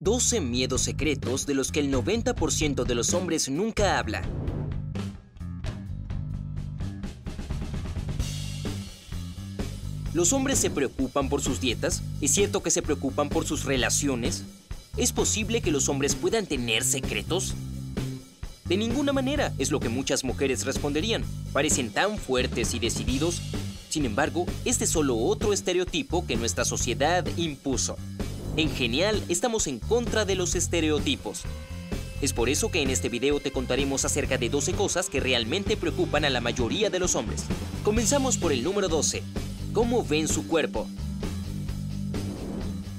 12 miedos secretos de los que el 90% de los hombres nunca habla. ¿Los hombres se preocupan por sus dietas? ¿Es cierto que se preocupan por sus relaciones? ¿Es posible que los hombres puedan tener secretos? De ninguna manera, es lo que muchas mujeres responderían. Parecen tan fuertes y decididos. Sin embargo, este es solo otro estereotipo que nuestra sociedad impuso. En Genial estamos en contra de los estereotipos. Es por eso que en este video te contaremos acerca de 12 cosas que realmente preocupan a la mayoría de los hombres. Comenzamos por el número 12. ¿Cómo ven su cuerpo?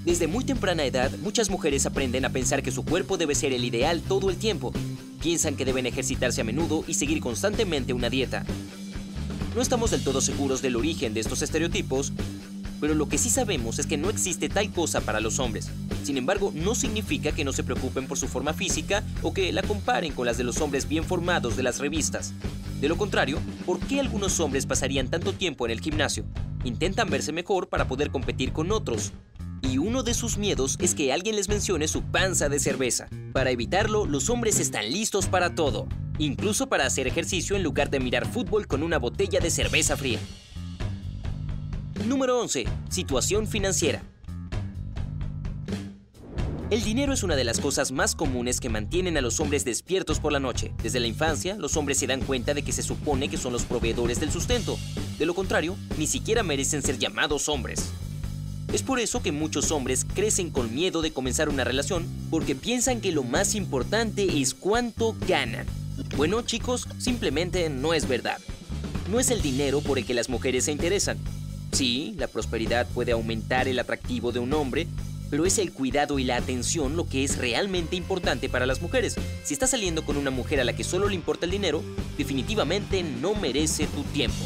Desde muy temprana edad, muchas mujeres aprenden a pensar que su cuerpo debe ser el ideal todo el tiempo. Piensan que deben ejercitarse a menudo y seguir constantemente una dieta. No estamos del todo seguros del origen de estos estereotipos, pero lo que sí sabemos es que no existe tal cosa para los hombres. Sin embargo, no significa que no se preocupen por su forma física o que la comparen con las de los hombres bien formados de las revistas. De lo contrario, ¿por qué algunos hombres pasarían tanto tiempo en el gimnasio? Intentan verse mejor para poder competir con otros. Y uno de sus miedos es que alguien les mencione su panza de cerveza. Para evitarlo, los hombres están listos para todo, incluso para hacer ejercicio en lugar de mirar fútbol con una botella de cerveza fría. Número 11. Situación financiera. El dinero es una de las cosas más comunes que mantienen a los hombres despiertos por la noche. Desde la infancia, los hombres se dan cuenta de que se supone que son los proveedores del sustento. De lo contrario, ni siquiera merecen ser llamados hombres. Es por eso que muchos hombres crecen con miedo de comenzar una relación porque piensan que lo más importante es cuánto ganan. Bueno chicos, simplemente no es verdad. No es el dinero por el que las mujeres se interesan. Sí, la prosperidad puede aumentar el atractivo de un hombre, pero es el cuidado y la atención lo que es realmente importante para las mujeres. Si estás saliendo con una mujer a la que solo le importa el dinero, definitivamente no merece tu tiempo.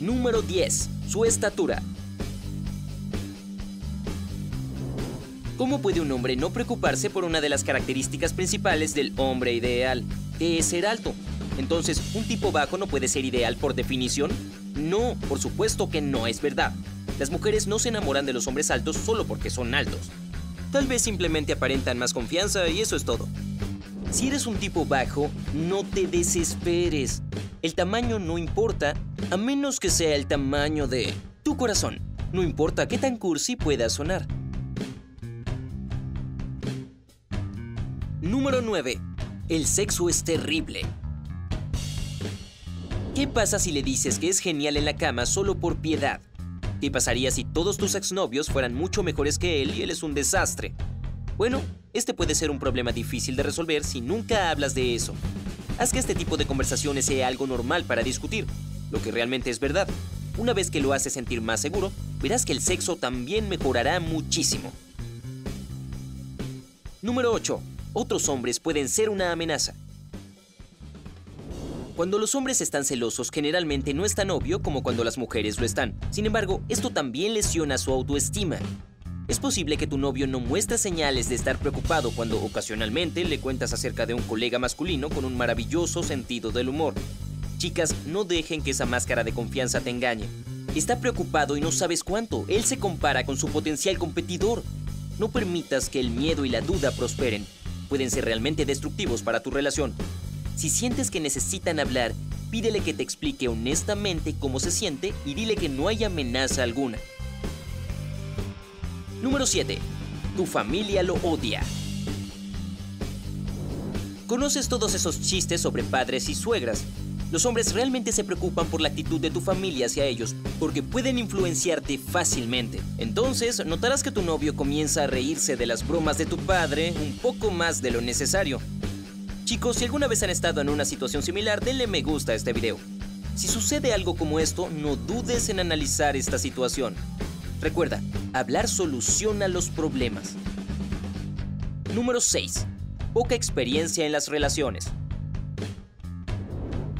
Número 10. Su estatura. ¿Cómo puede un hombre no preocuparse por una de las características principales del hombre ideal, que es ser alto? Entonces, ¿un tipo bajo no puede ser ideal por definición? No, por supuesto que no es verdad. Las mujeres no se enamoran de los hombres altos solo porque son altos. Tal vez simplemente aparentan más confianza y eso es todo. Si eres un tipo bajo, no te desesperes. El tamaño no importa, a menos que sea el tamaño de tu corazón. No importa qué tan cursi pueda sonar. Número 9. El sexo es terrible. ¿Qué pasa si le dices que es genial en la cama solo por piedad? ¿Qué pasaría si todos tus exnovios fueran mucho mejores que él y él es un desastre? Bueno, este puede ser un problema difícil de resolver si nunca hablas de eso. Haz que este tipo de conversaciones sea algo normal para discutir, lo que realmente es verdad. Una vez que lo haces sentir más seguro, verás que el sexo también mejorará muchísimo. Número 8. Otros hombres pueden ser una amenaza. Cuando los hombres están celosos, generalmente no es tan obvio como cuando las mujeres lo están. Sin embargo, esto también lesiona su autoestima. Es posible que tu novio no muestre señales de estar preocupado cuando ocasionalmente le cuentas acerca de un colega masculino con un maravilloso sentido del humor. Chicas, no dejen que esa máscara de confianza te engañe. Está preocupado y no sabes cuánto. Él se compara con su potencial competidor. No permitas que el miedo y la duda prosperen. Pueden ser realmente destructivos para tu relación. Si sientes que necesitan hablar, pídele que te explique honestamente cómo se siente y dile que no hay amenaza alguna. Número 7. Tu familia lo odia. ¿Conoces todos esos chistes sobre padres y suegras? Los hombres realmente se preocupan por la actitud de tu familia hacia ellos, porque pueden influenciarte fácilmente. Entonces, notarás que tu novio comienza a reírse de las bromas de tu padre un poco más de lo necesario. Chicos, si alguna vez han estado en una situación similar, denle me gusta a este video. Si sucede algo como esto, no dudes en analizar esta situación. Recuerda, hablar soluciona los problemas. Número 6. Poca experiencia en las relaciones.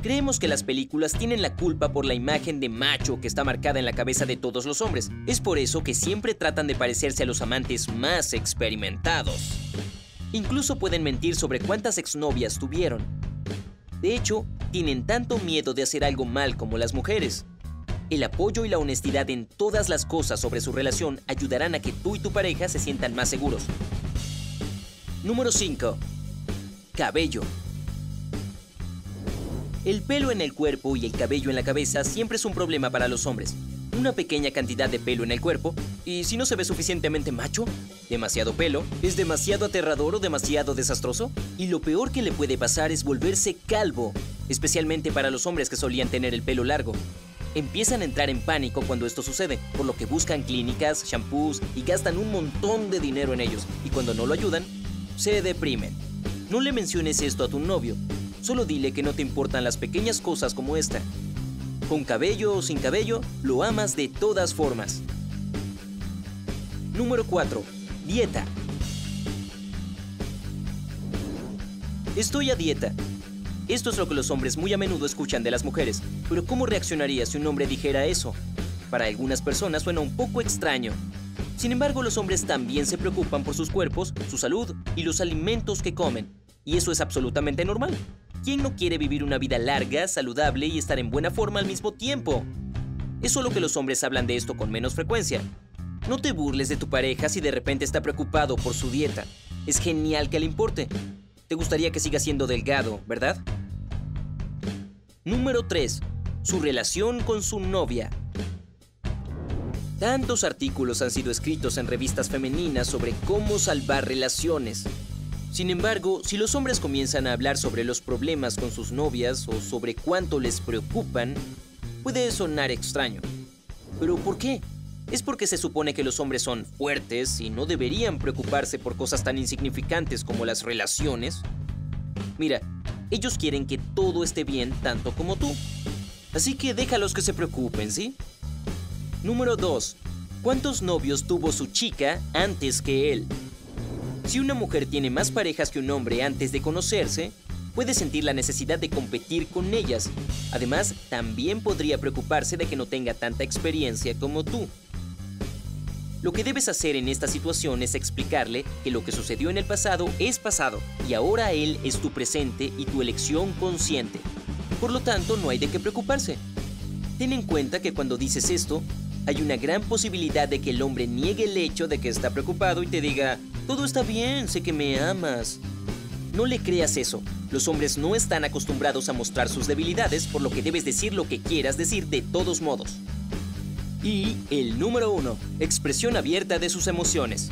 Creemos que las películas tienen la culpa por la imagen de macho que está marcada en la cabeza de todos los hombres. Es por eso que siempre tratan de parecerse a los amantes más experimentados. Incluso pueden mentir sobre cuántas exnovias tuvieron. De hecho, tienen tanto miedo de hacer algo mal como las mujeres. El apoyo y la honestidad en todas las cosas sobre su relación ayudarán a que tú y tu pareja se sientan más seguros. Número 5. Cabello. El pelo en el cuerpo y el cabello en la cabeza siempre es un problema para los hombres. Una pequeña cantidad de pelo en el cuerpo, y si no se ve suficientemente macho, demasiado pelo, es demasiado aterrador o demasiado desastroso, y lo peor que le puede pasar es volverse calvo, especialmente para los hombres que solían tener el pelo largo. Empiezan a entrar en pánico cuando esto sucede, por lo que buscan clínicas, shampoos y gastan un montón de dinero en ellos, y cuando no lo ayudan, se deprimen. No le menciones esto a tu novio, Solo dile que no te importan las pequeñas cosas como esta. Con cabello o sin cabello, lo amas de todas formas. Número 4. Dieta. Estoy a dieta. Esto es lo que los hombres muy a menudo escuchan de las mujeres, pero ¿cómo reaccionaría si un hombre dijera eso? Para algunas personas suena un poco extraño. Sin embargo, los hombres también se preocupan por sus cuerpos, su salud y los alimentos que comen, y eso es absolutamente normal. ¿Quién no quiere vivir una vida larga, saludable y estar en buena forma al mismo tiempo? Es solo que los hombres hablan de esto con menos frecuencia. No te burles de tu pareja si de repente está preocupado por su dieta. Es genial que le importe. Te gustaría que siga siendo delgado, ¿verdad? Número 3. Su relación con su novia. Tantos artículos han sido escritos en revistas femeninas sobre cómo salvar relaciones. Sin embargo, si los hombres comienzan a hablar sobre los problemas con sus novias o sobre cuánto les preocupan, puede sonar extraño. ¿Pero por qué? ¿Es porque se supone que los hombres son fuertes y no deberían preocuparse por cosas tan insignificantes como las relaciones? Mira, ellos quieren que todo esté bien tanto como tú. Así que déjalos que se preocupen, ¿sí? Número 2. ¿Cuántos novios tuvo su chica antes que él? Si una mujer tiene más parejas que un hombre antes de conocerse, puede sentir la necesidad de competir con ellas. Además, también podría preocuparse de que no tenga tanta experiencia como tú. Lo que debes hacer en esta situación es explicarle que lo que sucedió en el pasado es pasado y ahora él es tu presente y tu elección consciente. Por lo tanto, no hay de qué preocuparse. Ten en cuenta que cuando dices esto, hay una gran posibilidad de que el hombre niegue el hecho de que está preocupado y te diga, todo está bien, sé que me amas. No le creas eso. Los hombres no están acostumbrados a mostrar sus debilidades, por lo que debes decir lo que quieras decir de todos modos. Y el número uno, expresión abierta de sus emociones.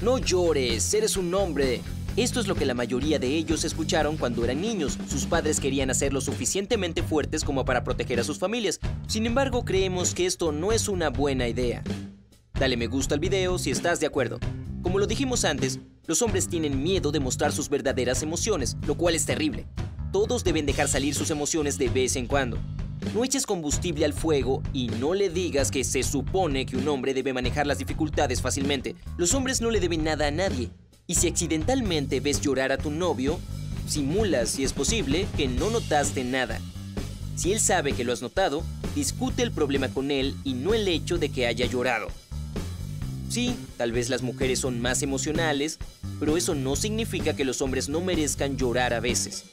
No llores, eres un hombre. Esto es lo que la mayoría de ellos escucharon cuando eran niños. Sus padres querían hacer lo suficientemente fuertes como para proteger a sus familias. Sin embargo, creemos que esto no es una buena idea. Dale me gusta al video si estás de acuerdo. Como lo dijimos antes, los hombres tienen miedo de mostrar sus verdaderas emociones, lo cual es terrible. Todos deben dejar salir sus emociones de vez en cuando. No eches combustible al fuego y no le digas que se supone que un hombre debe manejar las dificultades fácilmente. Los hombres no le deben nada a nadie. Y si accidentalmente ves llorar a tu novio, simula, si es posible, que no notaste nada. Si él sabe que lo has notado, discute el problema con él y no el hecho de que haya llorado. Sí, tal vez las mujeres son más emocionales, pero eso no significa que los hombres no merezcan llorar a veces.